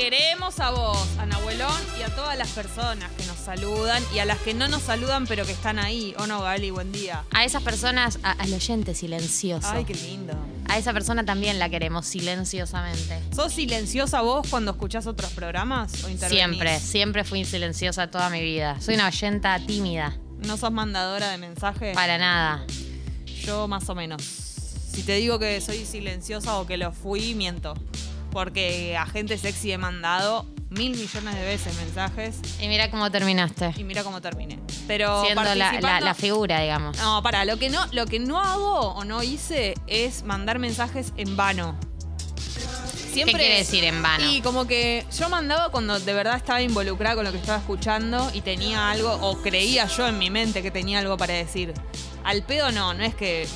queremos a vos, a Nahuelón y a todas las personas que nos saludan y a las que no nos saludan pero que están ahí. ¿O no, Gali? Buen día. A esas personas, a- al oyente silencioso. Ay, qué lindo. A esa persona también la queremos silenciosamente. ¿Sos silenciosa vos cuando escuchás otros programas o intervenís? Siempre, siempre fui silenciosa toda mi vida. Soy una oyenta tímida. ¿No sos mandadora de mensajes? Para nada. Yo más o menos. Si te digo que soy silenciosa o que lo fui, miento. Porque a gente sexy he mandado mil millones de veces mensajes Y mira cómo terminaste. y mira cómo terminé. Pero Siendo la, la- figura, digamos. No, para, lo que no, lo que no hago o no hice es mandar mensajes en vano. Siempre, ¿Qué quiere decir en vano? Y como que yo mandaba cuando de verdad estaba involucrada con lo que estaba escuchando y tenía algo, o creía yo en mi mente que tenía algo para decir. Al pedo no, no es que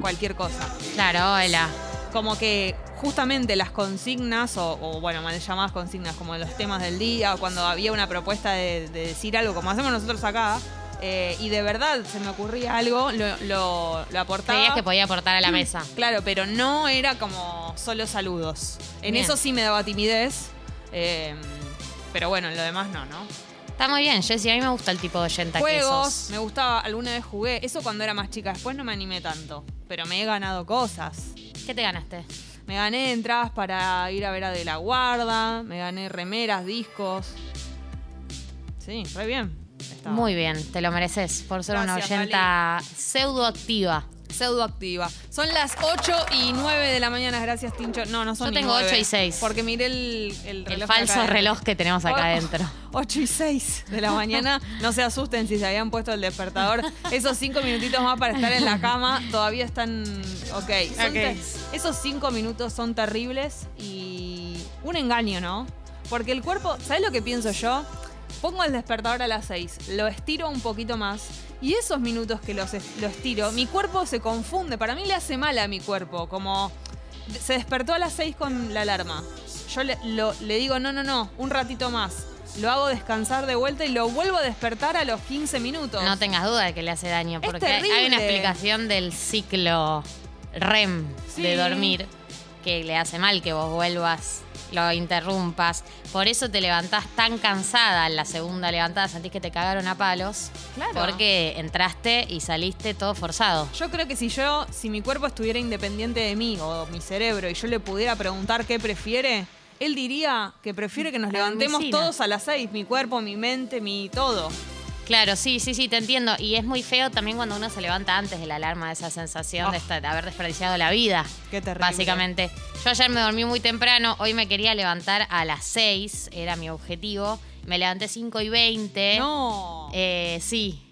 cualquier cosa. Claro, hola. Como que justamente las consignas, o, o, bueno, mal llamadas consignas, como los temas del día, o cuando había una propuesta de, de decir algo, como hacemos nosotros acá, eh, y de verdad se me ocurría algo, lo, lo, lo aportaba. Creías que podía aportar a la mesa. Claro, pero no era como solo saludos. En Bien. eso sí me daba timidez. eh, pero bueno, en lo demás no, ¿no? Está muy bien, Jessy. A mí me gusta el tipo de oyenta que Juegos, sos. me gustaba, alguna vez jugué. Eso cuando era más chica, después no me animé tanto. Pero me he ganado cosas. ¿Qué te ganaste? Me gané entradas para ir a ver a De la Guarda, me gané remeras, discos. Sí, re bien. Estaba. Muy bien, te lo mereces por ser Gracias, una oyenta pseudoactiva. Pseudoactiva. Son las 8 y 9 de la mañana, gracias Tincho. No, no son Yo tengo 9, 8 y 6. Porque miré el, el El reloj. falso acá adentro. reloj que tenemos acá Oh, adentro. 8 y 6 de la mañana. No se asusten si se habían puesto el despertador. Esos 5 minutitos más para estar en la cama todavía están ok. Son Ok. te- esos 5 minutos son terribles y un engaño, ¿no? Porque el cuerpo, ¿sabes lo que pienso yo? Pongo el despertador a las 6, lo estiro un poquito más y esos minutos que los lo estiro, mi cuerpo se confunde. Para mí le hace mal a mi cuerpo, como se despertó a las 6 con la alarma. Yo le, lo- le digo, no, no, no, un ratito más. Lo hago descansar de vuelta y lo vuelvo a despertar a los 15 minutos. No tengas duda de que le hace daño, porque hay- una explicación del ciclo REM Sí. de dormir que le hace mal que vos vuelvas, lo interrumpas. Por eso te levantás tan cansada en la segunda levantada, sentís que te cagaron a palos. Claro. Porque entraste y saliste todo forzado. Yo creo que si yo, si mi cuerpo estuviera independiente de mí o mi cerebro y yo le pudiera preguntar qué prefiere, él diría que prefiere que nos La levantemos medicina. todos a las 6, mi cuerpo, mi mente, mi todo. Claro, sí, sí, sí, te entiendo. Y es muy feo también cuando uno se levanta antes de la alarma, esa sensación de, Oh. estar- de haber desperdiciado la vida. Qué terrible. Básicamente. Yo ayer me dormí muy temprano, hoy me quería levantar a las 6, era mi objetivo. Me levanté 5 y 20. No. Eh, sí.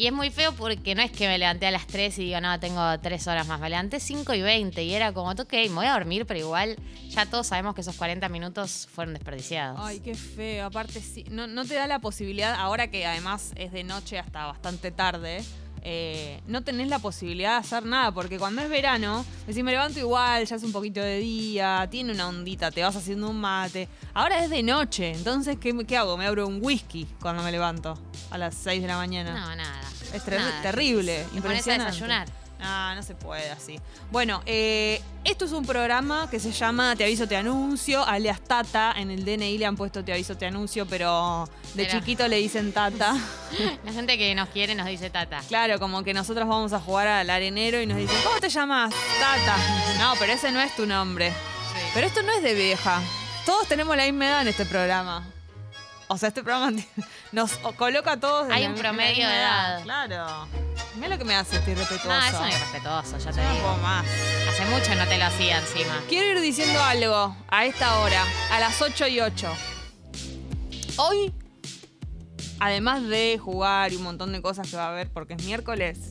Y es muy feo porque no es que me levanté a las 3 y digo, no, tengo 3 horas más. Me levanté 5 y 20 y era como, ok, me voy a dormir, pero igual ya todos sabemos que esos 40 minutos fueron desperdiciados. Ay, qué feo. Aparte, sí, no, no te da la posibilidad, ahora que además es de noche hasta bastante tarde, eh, no tenés la posibilidad de hacer nada, porque cuando es verano, decís, me levanto igual, ya es un poquito de día, tiene una ondita, te vas haciendo un mate. Ahora es de noche, entonces, ¿qué, qué hago? Me abro un whisky cuando me levanto a las 6 de la mañana. No, nada. Es ter- Nada. terrible, Te pones a impresionante. desayunar. Ah, no se puede así. Bueno, eh, esto es un programa que se llama Te aviso, te anuncio, alias Tata. En el DNI le han puesto Te aviso, te anuncio, pero de Pero- chiquito le dicen Tata. La gente que nos quiere nos dice tata. claro, como que nosotros vamos a jugar al arenero y nos dicen, ¿cómo te llamas? Tata. No, pero ese no es tu nombre. Pero esto no es de vieja. Todos tenemos la misma edad en este programa. O sea, este programa nos coloca a todos Hay un promedio misma de edad. Claro. Mira lo que me hace este irrespetuoso. No, eso no es respetuoso, ya te No digo. puedo más. Hace mucho no te lo hacía encima. Quiero ir diciendo algo a esta hora, a las 8 y 8. Hoy, además de jugar y un montón de cosas que va a haber porque es miércoles,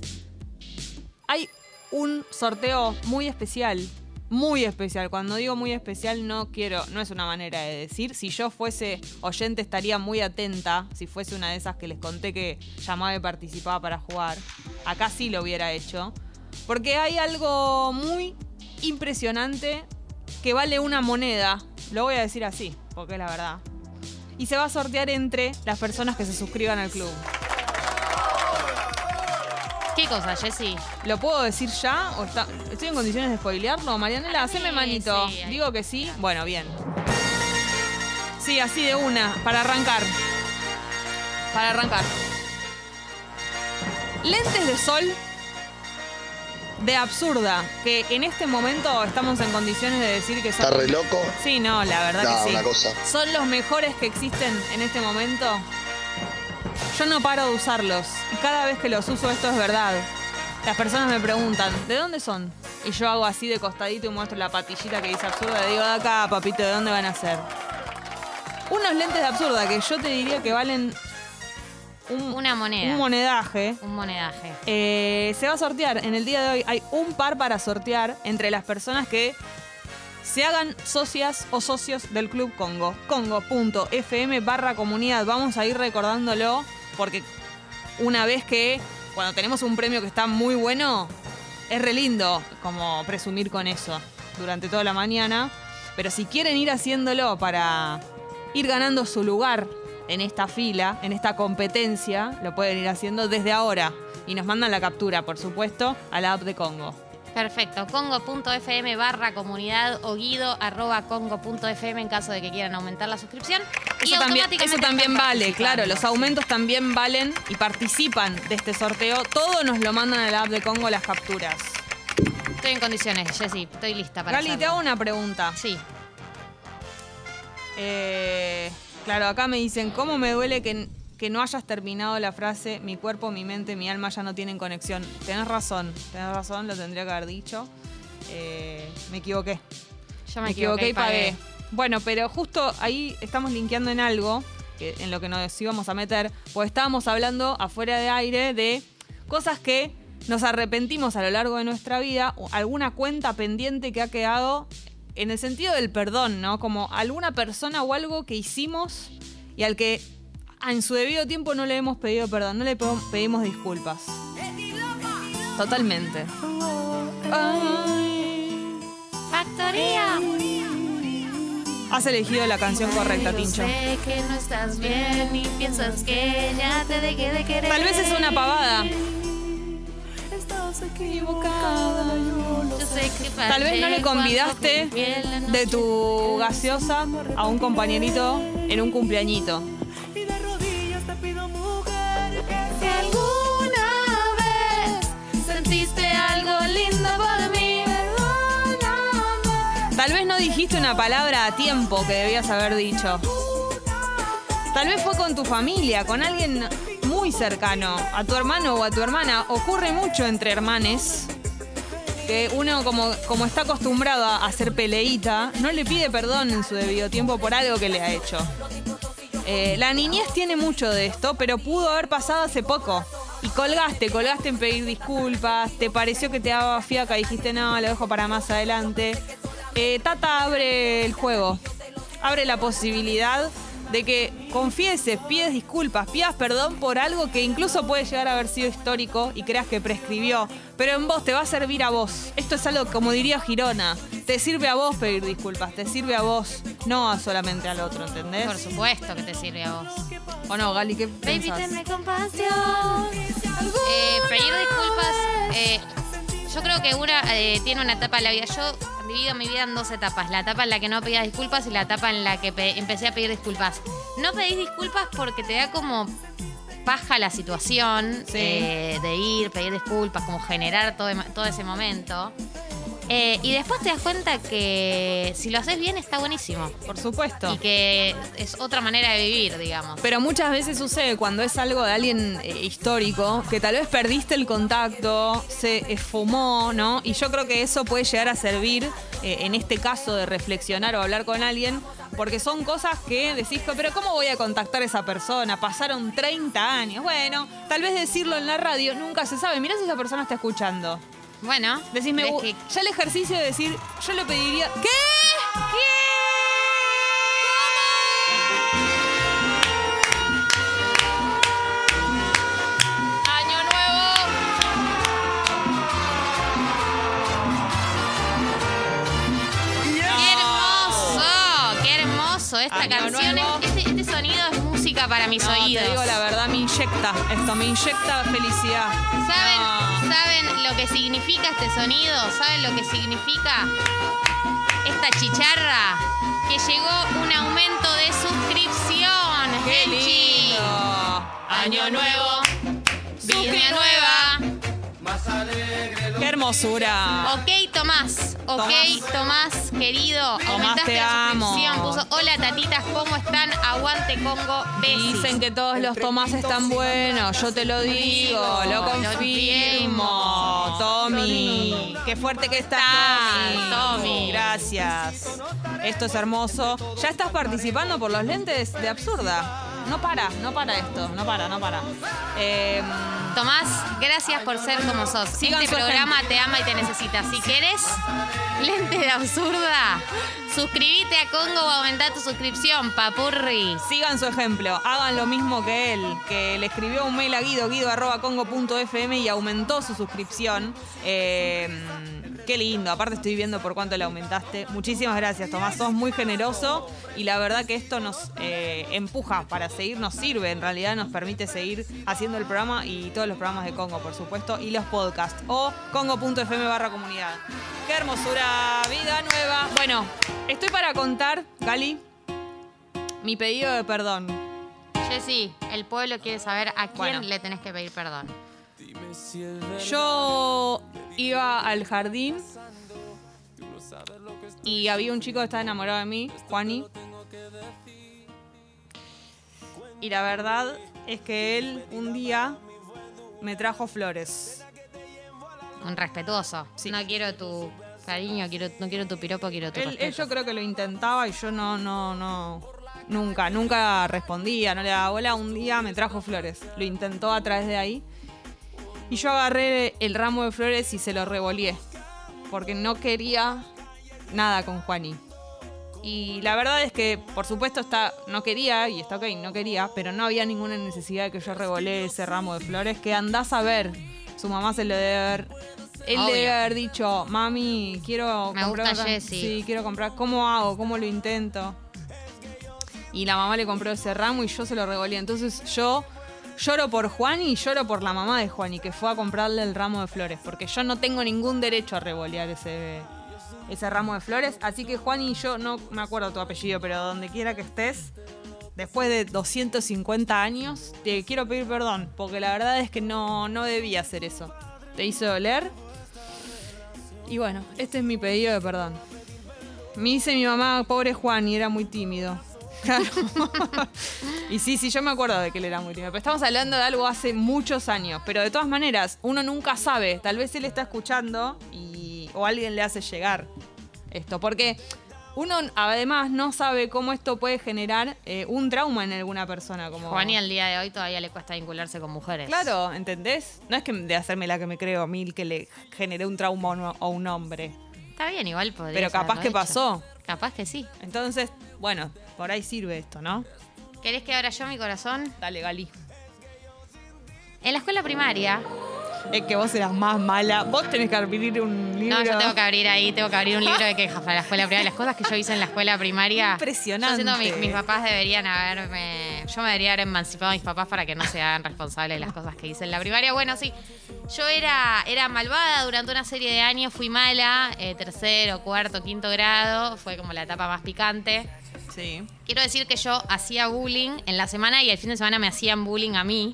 hay un sorteo muy especial. Muy especial. Cuando digo muy especial no quiero, no es una manera de decir. Si yo fuese oyente estaría muy atenta. Si fuese una de esas que les conté que llamaba y participaba para jugar. Acá sí lo hubiera hecho. Porque hay algo muy impresionante que vale una moneda. Lo voy a decir así, porque es la verdad. Y se va a sortear entre las personas que se suscriban al club. ¿Qué cosa, Jessy? ¿Lo puedo decir ya? ¿O está- ¿Estoy en condiciones de spoilearlo? Marianela, haceme Sí, manito. sí, ahí. Digo que sí. Bueno, bien. Sí, así de una, para arrancar. Para arrancar. Lentes de sol de absurda, que en este momento estamos en condiciones de decir que son... ¿Está re loco? Sí, no, la verdad No, que sí. una cosa. Son los mejores que existen en este momento. Yo no paro de usarlos. Y cada vez que los uso, esto es verdad. Las personas me preguntan, ¿de dónde son? Y yo hago así de costadito y muestro la patillita que dice absurda. Y digo, de acá, papito, ¿de dónde van a ser? Unos lentes de absurda que yo te diría que valen un, Una moneda. un monedaje. Un monedaje. Eh, se va a sortear. En el día de hoy hay un par para sortear entre las personas que se hagan socias o socios del Club Congo. Congo.fm barra comunidad. Vamos a ir recordándolo porque una vez que cuando tenemos un premio que está muy bueno, es re lindo como presumir con eso durante toda la mañana. Pero si quieren ir haciéndolo para ir ganando su lugar en esta fila, en esta competencia, lo pueden ir haciendo desde ahora. Y nos mandan la captura, por supuesto, a la app de Congo. Perfecto. Congo.fm barra comunidad o guido arroba congo.fm en caso de que quieran aumentar la suscripción. y Eso también, automáticamente eso también vale, claro. Los aumentos también valen y participan de este sorteo. Todo nos lo mandan a la app de Congo las capturas. Estoy en condiciones, Jessy. Estoy lista para Gali, te hago una pregunta. Sí. Eh, claro, acá me dicen, ¿cómo me duele que, que no hayas terminado la frase mi cuerpo, mi mente, mi alma ya no tienen conexión? Tenés razón, tenés razón, lo tendría que haber dicho. Eh, me equivoqué. Yo me, Me equivoqué y pagué. Bueno, pero justo ahí estamos linkeando en algo, que- en lo que nos íbamos a meter, pues estábamos hablando afuera de aire de cosas que nos arrepentimos a lo largo de nuestra vida, o alguna cuenta pendiente que ha quedado en el sentido del perdón, ¿no? Como alguna persona o algo que hicimos y al que en su debido tiempo no le hemos pedido perdón, no le pe- pedimos disculpas. Totalmente. Ay. Factoría. Has elegido la canción correcta, Tincho. Sé que no estás bien y piensas que ya te dejé de querer. Tal vez es una pavada. Estás equivocada. Yo sé que Tal vez no le convidaste de tu gaseosa a un compañerito en un cumpleañito. Dijiste una palabra a tiempo que debías haber dicho. Tal vez fue con tu familia, con alguien muy cercano, a tu hermano o a tu hermana. Ocurre mucho entre hermanes que uno como, como está acostumbrado a hacer peleita, no le pide perdón en su debido tiempo por algo que le ha hecho. Eh, la niñez tiene mucho de esto, pero pudo haber pasado hace poco. Y colgaste, colgaste en pedir disculpas, te pareció que te daba fiaca, dijiste no, lo dejo para más adelante. Eh, Tata abre el juego, abre la posibilidad de que confieses, pides disculpas, pidas perdón por algo que incluso puede llegar a haber sido histórico y creas que prescribió, pero en vos te va a servir a vos. Esto es algo como diría Girona, te sirve a vos pedir disculpas, te sirve a vos, no a solamente al otro, ¿entendés? Por supuesto que te sirve a vos. ¿O no, Gali? ¿Qué Baby, pensás? tenme compasión. Eh, pedir disculpas. eh, yo creo que una eh, tiene una etapa en la vida. Yo divido mi vida en dos etapas. La etapa en la que no pedía disculpas y la etapa en la que pe- empecé a pedir disculpas. No pedís disculpas porque te da como paja la situación Sí. eh, de ir, pedir disculpas, como generar todo, todo ese momento. Eh, y después te das cuenta que si lo haces bien está buenísimo. Por supuesto. Y que es otra manera de vivir, digamos. Pero muchas veces sucede cuando es algo de alguien eh, histórico, que tal vez perdiste el contacto, se esfumó, ¿no? Y yo creo que eso puede llegar a servir, eh, en este caso, de reflexionar o hablar con alguien, porque son cosas que decís, pero ¿cómo voy a contactar a esa persona? Pasaron 30 años. Bueno, tal vez decirlo en la radio nunca se sabe. Mirá si esa persona está escuchando. Bueno, ¿ves "Uh, que ya el ejercicio de decir, yo le pediría. ¿Qué? ¿Cómo? Año nuevo. ¡Qué hermoso! ¡Qué hermoso! Esta Año canción, nuevo. es- para mis oídos. Te digo la verdad, me inyecta esto, me inyecta felicidad. ¿Saben, ¿Saben lo que significa este sonido? ¿Saben lo que significa esta chicharra? Que llegó un aumento de suscripción. ¡Qué Genchi. lindo! Año nuevo, vida nueva. ¡Qué hermosura! Ok, Tomás. Ok, Tomás. Tomás, querido. Tomás, Aumentaste te la amo. suscripción. Puso, hola tatitas, ¿cómo están? Aguante Congo, besis. Dicen que todos los Tomás están buenos, yo te lo digo, lo confirmo. Tommy, qué fuerte que estás, Estás, Tommy. Tommy. Gracias. Esto es hermoso. ¿Ya estás participando por los lentes de Absurda? No para, no para esto, no para, no para. Eh, Tomás, gracias por ser como sos. Sigan este programa te ama y te necesita. Si querés lente de absurda, suscríbete a Congo o aumenta tu suscripción, papurri. Sigan su ejemplo, hagan lo mismo que él, que le escribió un mail a guido, guido.congo.fm y aumentó su suscripción. Eh, qué lindo, aparte estoy viendo por cuánto le aumentaste. Muchísimas gracias, Tomás, sos muy generoso y la verdad que esto nos eh, empuja para seguir, nos sirve, en realidad nos permite seguir haciendo el programa y todos los programas de Congo, por supuesto, y los podcasts. O congo.fm barra comunidad. Qué hermosura, vida nueva. Bueno, estoy para contar, Gali, mi pedido de perdón. Jessy, el pueblo quiere saber a quién Bueno. le tenés que pedir perdón. Yo iba al jardín y había un chico que estaba enamorado de mí, Juani. Y la verdad es que él un día me trajo flores. Un respetuoso. Sí. No quiero tu cariño, quiero, no quiero tu piropo, quiero tu Él, él yo creo que lo intentaba y yo no, no, no, nunca, nunca respondía, no le daba bola. Un día me trajo flores, lo intentó a través de ahí. Y yo agarré el ramo de flores y se lo revolé, porque no quería nada con Juani. Y la verdad es que, por supuesto, está, no quería, y está ok, no quería, pero no había ninguna necesidad de que yo revolé ese ramo de flores, que andás a ver. Su mamá se lo debe haber... Él le Obvio. debe haber dicho, mami, quiero Me comprar... gusta otra- Jessie". Sí, quiero comprar. ¿Cómo hago? ¿Cómo lo intento? Y la mamá le compró ese ramo y yo se lo revolé. Entonces yo lloro por Juan y lloro por la mamá de Juan y que fue a comprarle el ramo de flores. Porque yo no tengo ningún derecho a revolear ese, ese ramo de flores. Así que Juan y yo, no me acuerdo tu apellido, pero donde quiera que estés, después de 250 años, te quiero pedir perdón. Porque la verdad es que no, no debía hacer eso. Te hizo doler. Y bueno, este es mi pedido de perdón. Me dice mi mamá, pobre Juan, y era muy tímido. Claro. y sí, sí, yo me acuerdo de que él era muy tímido. Pero estamos hablando de algo hace muchos años. Pero de todas maneras, uno nunca sabe. Tal vez él está escuchando y, o alguien le hace llegar esto. Porque uno además no sabe cómo esto puede generar eh, un trauma en alguna persona. Como... Juan y al día de hoy todavía le cuesta vincularse con mujeres. Claro, ¿entendés? No es que de hacerme la que me creo mil que le generé un trauma a un- hombre. Está bien, igual podría Pero capaz que hecho. pasó. Capaz que sí. Entonces, bueno, por ahí sirve esto, ¿no? ¿Querés que abra yo mi corazón? Dale, Gali. En la escuela primaria. Es que vos eras más mala. Vos tenés que abrir un libro. No, yo tengo que abrir ahí, tengo que abrir un libro de quejas para la escuela primaria. Las cosas que yo hice en la escuela primaria. Impresionante. Yo siento que mis, mis papás deberían haberme. Yo me debería haber emancipado a mis papás para que no se hagan responsables de las cosas que hice en la primaria. Bueno, sí. Yo era, era malvada durante una serie de años, fui mala, eh, tercero, cuarto, quinto grado. Fue como la etapa más picante. Sí. Quiero decir que yo hacía bullying en la semana y el fin de semana me hacían bullying a mí.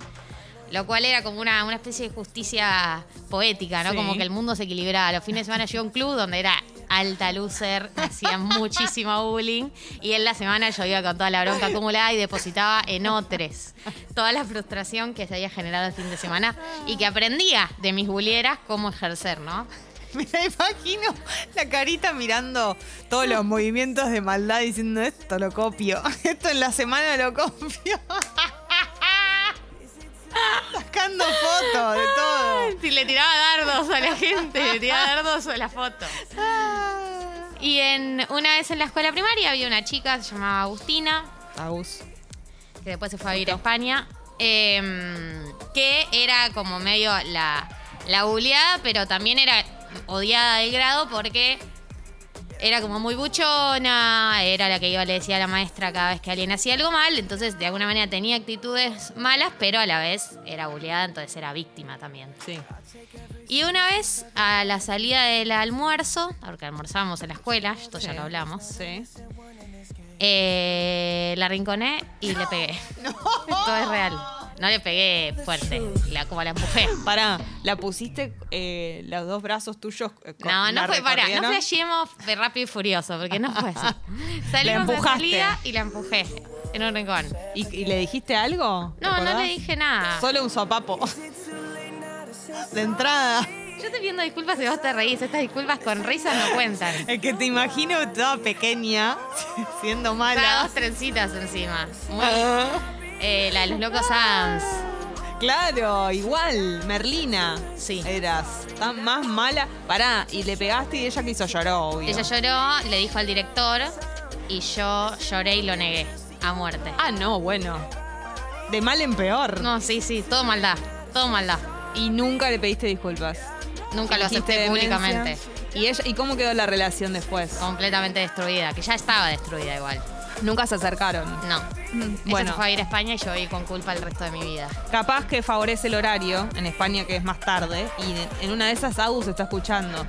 Lo cual era como una, una especie de justicia poética, ¿no? Sí. Como que el mundo se equilibraba. Los fines de semana yo iba a un club donde era alta loser, me hacían muchísimo bullying. Y en la semana yo iba con toda la bronca acumulada y depositaba en otros toda la frustración que se había generado el fin de semana y que aprendía de mis bullieras cómo ejercer, ¿no? Me la imagino la carita mirando todos los movimientos de maldad diciendo esto lo copio. Esto en la semana lo copio. Sacando fotos de todo. Si le tiraba dardos a la gente, le tiraba dardos a la foto. Y en, una vez en la escuela primaria había una chica, se llamaba Agustina, Agus. que después se fue a vivir a España, em, que era como medio la, la buleada, pero también era odiada del grado porque era como muy buchona, era la que iba le decía a la maestra cada vez que alguien hacía algo mal, entonces de alguna manera tenía actitudes malas, pero a la vez era buleada, entonces era víctima también. Sí. Y una vez, a la salida del almuerzo, porque almorzábamos en la escuela, esto ya lo hablamos, Sí. eh, la rinconé y le pegué. Esto es real. No le pegué fuerte, la, como la empujé. Pará, ¿la pusiste eh, los dos brazos tuyos? eh, con- No, no fue para, no flasheemos de rápido y furioso, porque no fue así. Salimos de salida y la empujé en un rincón. ¿Y, y le dijiste algo? ¿Te No, no le dije nada. Solo un sopapo. De entrada. Yo te pidiendo disculpas y vos te reís. Estas disculpas con risas no cuentan. Es que te imagino toda pequeña, siendo Para mala. dos trencitas encima. Muy- Ah, eh, la de los locos Adams. claro, igual, Merlina. Sí. Eras tan más mala. Pará, y le pegaste y ella quiso llorar, obvio. Ella lloró, le dijo al director y yo lloré y lo negué a muerte. Ah, no, bueno. De mal en peor. No, sí, sí, todo maldad. Todo maldad. Y nunca le pediste disculpas. Nunca lo acepté demencia. públicamente. ¿Y, ella, ¿Y cómo quedó la relación después? Completamente destruida, que ya estaba destruida igual. Nunca se acercaron. No. Bueno, se fue a ir a España y yo viví con culpa el resto de mi vida. capaz que favorece el horario en España, que es más tarde. Y en una de esas, Agus se está escuchando.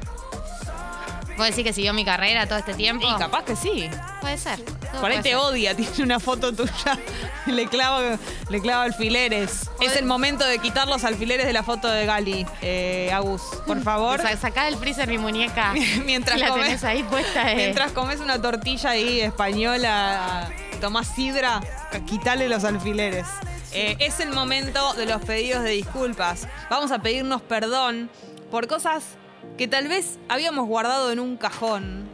¿Puedo decir que siguió mi carrera todo este tiempo? Y capaz que sí. Puede ser. Por ahí te ser. odia, tiene una foto tuya, le clava, le clava alfileres. Es el momento de quitar los alfileres de la foto de Gali, eh, Agus, por favor. Sa- Sacá del freezer mi muñeca. Mientras la comes- tenés ahí puesta. eh. Mientras comes una tortilla ahí española, tomás sidra, quitale los alfileres. Eh, es el momento de los pedidos de disculpas. Vamos a pedirnos perdón por cosas que tal vez habíamos guardado en un cajón.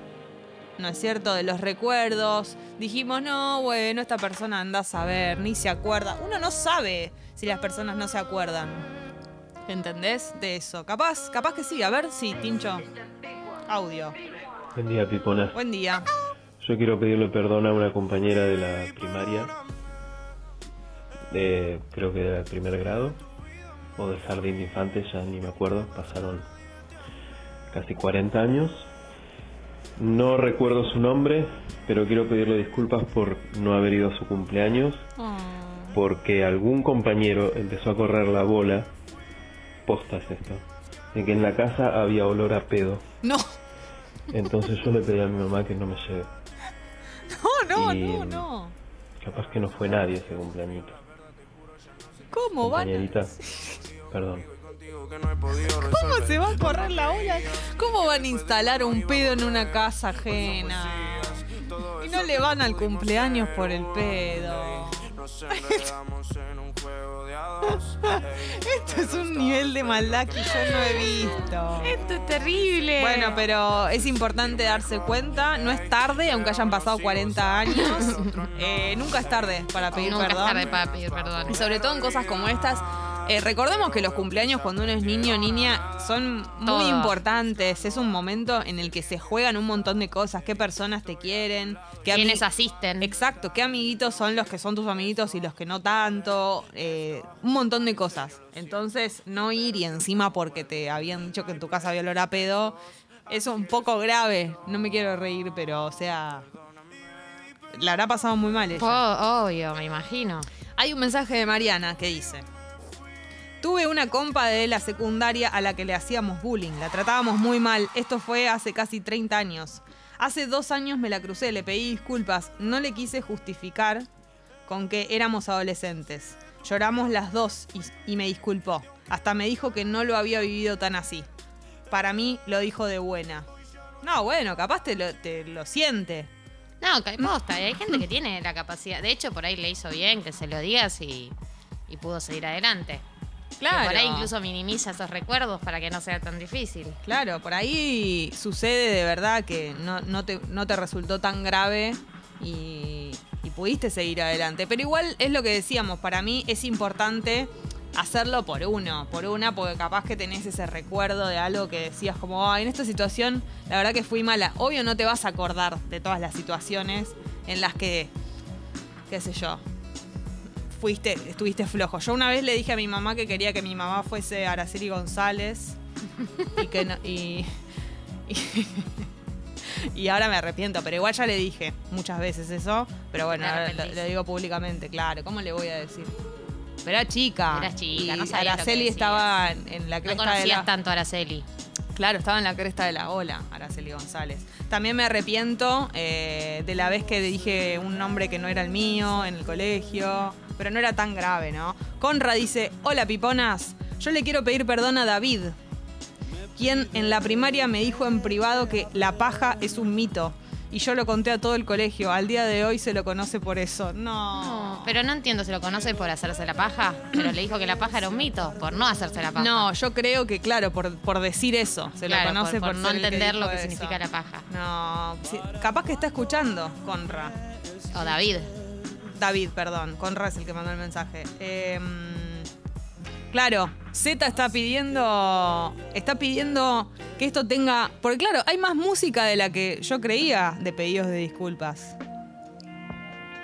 ¿No es cierto? De los recuerdos. Dijimos, no, bueno, esta persona anda a saber, ni se acuerda. Uno no sabe si las personas no se acuerdan. ¿Entendés? De eso. Capaz, capaz que sí. A ver, sí, Tincho. Audio. Buen día, Piponas. Buen día. Yo quiero pedirle perdón a una compañera de la primaria, de, creo que del primer grado, o del jardín de infantes, ya ni me acuerdo, pasaron casi 40 años. No recuerdo su nombre, pero quiero pedirle disculpas por no haber ido a su cumpleaños, porque algún compañero empezó a correr la bola, posta es esto, de que en la casa había olor a pedo. No, Entonces yo le pedí a mi mamá que no me lleve. no, no, Y- no, no. Capaz que no fue nadie ese cumpleañito. ¿Cómo van? Perdón. ¿Cómo se va a correr la ola? ¿Cómo van a instalar un pedo en una casa ajena? Y no le van al cumpleaños por el pedo. Esto es un nivel de maldad que yo no he visto. Esto es terrible. Bueno, pero es importante darse cuenta, no es tarde, aunque hayan pasado 40 años. Eh, nunca es tarde para pedir Nunca perdón. es tarde para pedir perdón. Y sobre todo en cosas como estas. Eh, recordemos que los cumpleaños cuando uno es niño o niña son muy Todo. importantes. Es un momento en el que se juegan un montón de cosas. ¿Qué personas te quieren? ¿Qué Quienes ami- asisten. Exacto, qué amiguitos son los que son tus amiguitos y los que no tanto. eh, un montón de cosas. Entonces, no ir y encima porque te habían dicho que en tu casa había olor a pedo. Es un poco grave. No me quiero reír, pero o sea. La habrá pasado muy mal ella. Oh, obvio, me imagino. Hay un mensaje de Mariana que dice: Tuve una compa de la secundaria a la que le hacíamos bullying, la tratábamos muy mal. Esto fue hace casi 30 años. Hace dos años me la crucé, le pedí disculpas, no le quise justificar con que éramos adolescentes. Lloramos las dos y, me disculpó. Hasta me dijo que no lo había vivido tan así. Para mí lo dijo de buena. No, bueno, capaz te lo, te lo siente. No, posta, hay gente que tiene la capacidad. De hecho, por ahí le hizo bien que se lo digas y, y pudo seguir adelante. Que por ahí incluso minimiza esos recuerdos para que no sea tan difícil. Claro, por ahí sucede de verdad que no, no, te, no te resultó tan grave y, y pudiste seguir adelante. Pero igual es lo que decíamos, para mí es importante hacerlo por uno, por una, porque capaz que tenés ese recuerdo de algo que decías como, "Ay, en esta situación la verdad que fui mala. Obvio no te vas a acordar de todas las situaciones en las que, qué sé yo, fuiste, estuviste flojo. Yo una vez le dije a mi mamá que quería que mi mamá fuese Araceli González y que no, y, y, y ahora me arrepiento, pero igual ya le dije muchas veces eso, pero bueno, lo, lo digo públicamente, claro, ¿cómo le voy a decir? Pero era chica. Eras chica, y no sabías lo que Araceli decías. estaba en, en la No cresta de conocías la... tanto a Araceli. Claro, estaba en la cresta de la ola, Araceli González. También me arrepiento eh, de la vez que dije un nombre que no era el mío en el colegio, pero no era tan grave, ¿no? Conra dice, hola piponas, yo le quiero pedir perdón a David, quien en la primaria me dijo en privado que la paja es un mito. Y yo lo conté a todo el colegio. Al día de hoy se lo conoce por eso. No. No, pero no entiendo, ¿se lo conoce por hacerse la paja? Pero le dijo que la paja era un mito, por no hacerse la paja. No, yo creo que, claro, por, por decir eso. Se Claro, lo conoce por, por, por no entender lo que eso. significa la paja. No, sí, capaz que está escuchando, Conra. O David. David, perdón. Conra es el que mandó el mensaje. Eh, claro, Z está pidiendo. Está pidiendo que esto tenga. Porque claro, hay más música de la que yo creía de pedidos de disculpas.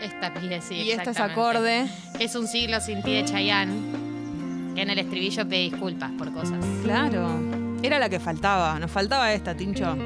Esta pide, sí. y este es acorde. Es un siglo sin ti de Chayanne. Que en el estribillo pide disculpas por cosas. Claro. Era la que faltaba. Nos faltaba esta, Tincho.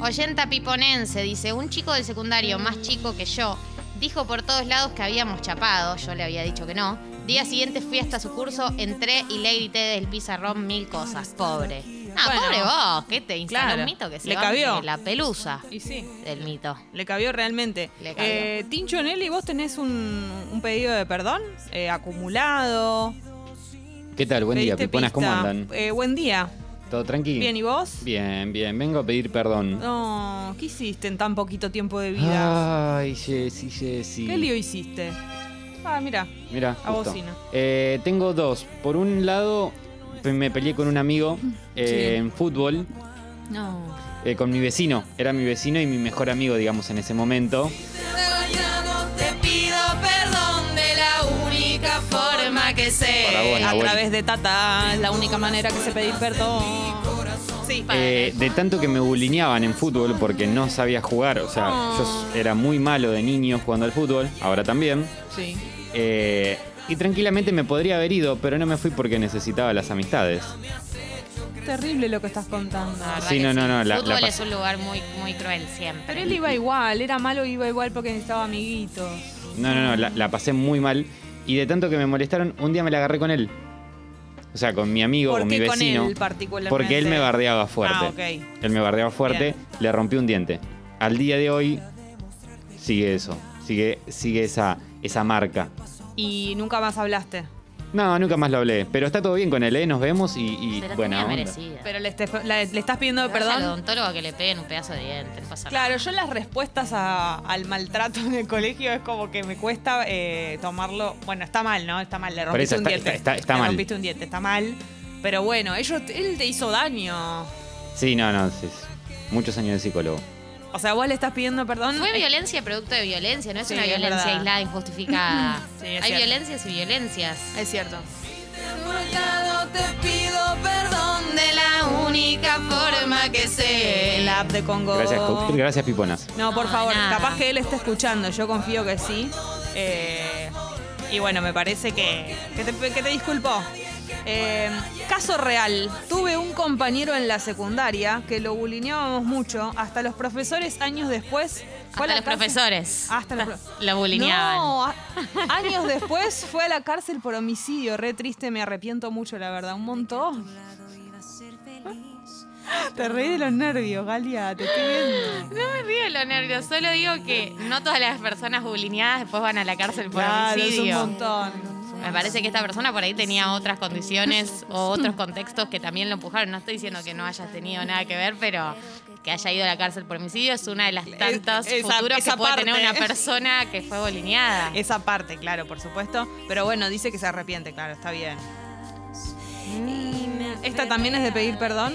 Oyenta piponense dice: Un chico del secundario más chico que yo dijo por todos lados que habíamos chapado. Yo le había dicho que no. Día siguiente fui hasta su curso, entré y le grité del pizarrón mil cosas. Pobre. Ah, Bueno, pobre vos, ¿qué te instaló claro, un mito que se le cabió. la pelusa Y sí. del mito? Le cabió realmente. Le cabió. Eh, Tincho Nelly, ¿vos tenés un, un pedido de perdón? Eh, acumulado. ¿Qué tal? Buen día, ¿Pediste piponas, ¿cómo andan? Eh, buen día. ¿Todo tranquilo? Bien, ¿y vos? Bien, bien. Vengo a pedir perdón. No, ¿qué hiciste en tan poquito tiempo de vida? Ay, Jessy, Jessy. ¿Qué lío hiciste? Ah, mira. Mira, A justo. bocina. Eh, tengo dos. Por un lado, me peleé con un amigo eh, Sí. en fútbol, No. eh, con mi vecino. Era mi vecino y mi mejor amigo, digamos, en ese momento. Te pido perdón de la única forma que sé. Para vos, a Nahuel. través de Tata, es la única manera que sé pedir perdón. Sí. Eh, de tanto que me bulineaban en fútbol porque no sabía jugar. O sea, Oh. yo era muy malo de niño jugando al fútbol, ahora también. Sí. Eh, y tranquilamente me podría haber ido, pero no me fui porque necesitaba las amistades. Terrible lo que estás contando. La verdad Sí, no, no, no, la- Fútbol la es un lugar muy, muy cruel siempre. Pero él iba igual, era malo, iba igual porque necesitaba amiguitos. No, no, no, la, la pasé muy mal. Y de tanto que me molestaron, un día me la agarré con él. O sea, con mi amigo, ¿Por con qué mi con vecino. él particularmente? porque él me bardeaba fuerte. Ah. Él me bardeaba fuerte, Bien. le rompí un diente. Al día de hoy sigue eso, sigue, sigue esa, esa marca. Y nunca más hablaste. No, nunca más lo hablé, pero está todo bien con él, ¿eh? Nos vemos y, y Se la buena tenía onda. merecida. Pero le, este- la- le estás pidiendo Vaya al perdón. odontólogo a que le peguen un pedazo de diente, no pasa Claro, yo las respuestas a- al maltrato en el colegio es como que me cuesta eh, tomarlo. Bueno, está mal, ¿no? Está mal, le Por rompiste eso un está- diente. está- está- está le mal. rompiste un diente, está mal. Pero bueno, ellos, él te hizo daño. Sí, no, no, sí, sí. muchos años de psicólogo. O sea, vos le estás pidiendo perdón. Fue violencia producto de violencia, no es Sí, una violencia aislada, injustificada. Sí, es Hay cierto. violencias y violencias. Es cierto. Te pido perdón de la única forma que sé. El app de Congo. Gracias, Co- gracias Piponas. No, por No, favor, nada. capaz que él esté escuchando, yo confío que sí. Eh, y bueno, me parece que, que, te, que te disculpó. Eh, caso real, tuve un compañero en la secundaria que lo bulineábamos mucho, hasta los profesores años después. Hasta los cárcel- profesores. Hasta los Lo bulineaban. No, a- años después fue a la cárcel por homicidio, re triste, me arrepiento mucho, la verdad, un montón. Te reí de los nervios, Galia, te estoy viendo. No me río de lo nervioso, solo digo que no todas las personas bulineadas después van a la cárcel por Claro, es un homicidio. montón. Me parece que esta persona por ahí tenía otras condiciones o otros contextos que también lo empujaron. No estoy diciendo que no hayas tenido nada que ver, pero que haya ido a la cárcel por homicidio es una de las esa- futuros esa que puede tener una persona que fue bolineada. Esa parte, claro, por supuesto. Pero bueno, dice que se arrepiente, claro, está bien. Esta también es de pedir perdón.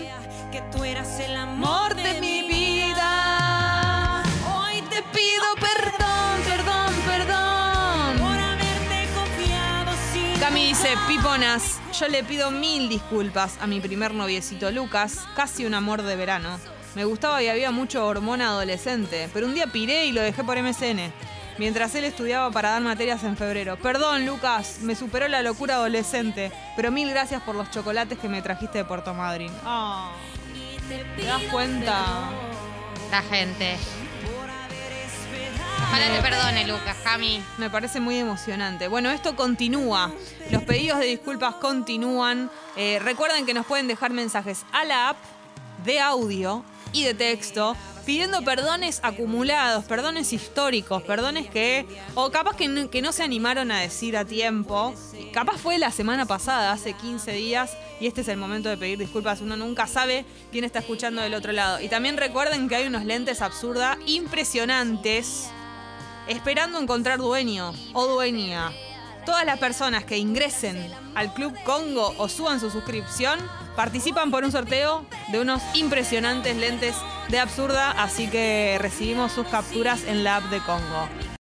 Que tú eras el Amor de mi vida. Hoy te pido perdón, dice, Piponas, yo le pido mil disculpas a mi primer noviecito Lucas, casi un amor de verano. Me gustaba y había mucho hormona adolescente, pero un día piré y lo dejé por MSN. Mientras él estudiaba para dar materias en febrero. Perdón, Lucas, me superó la locura adolescente, pero mil gracias por los chocolates que me trajiste de Puerto Madryn. Ah, ¿Te das cuenta? La gente. Ojalá te perdone, Lucas, Cami. Me parece muy emocionante. Bueno, esto continúa. Los pedidos de disculpas continúan. Eh, recuerden que nos pueden dejar mensajes a la app de audio y de texto pidiendo perdones acumulados, perdones históricos, perdones que, o capaz que no, que no se animaron a decir a tiempo. Capaz fue la semana pasada, hace 15 días, y este es el momento de pedir disculpas. Uno nunca sabe quién está escuchando del otro lado. Y también recuerden que hay unos lentes absurda impresionantes esperando encontrar dueño o dueña. Todas las personas que ingresen al Club Congo o suban su suscripción participan por un sorteo de unos impresionantes lentes de absurda, así que recibimos sus capturas en la app de Congo.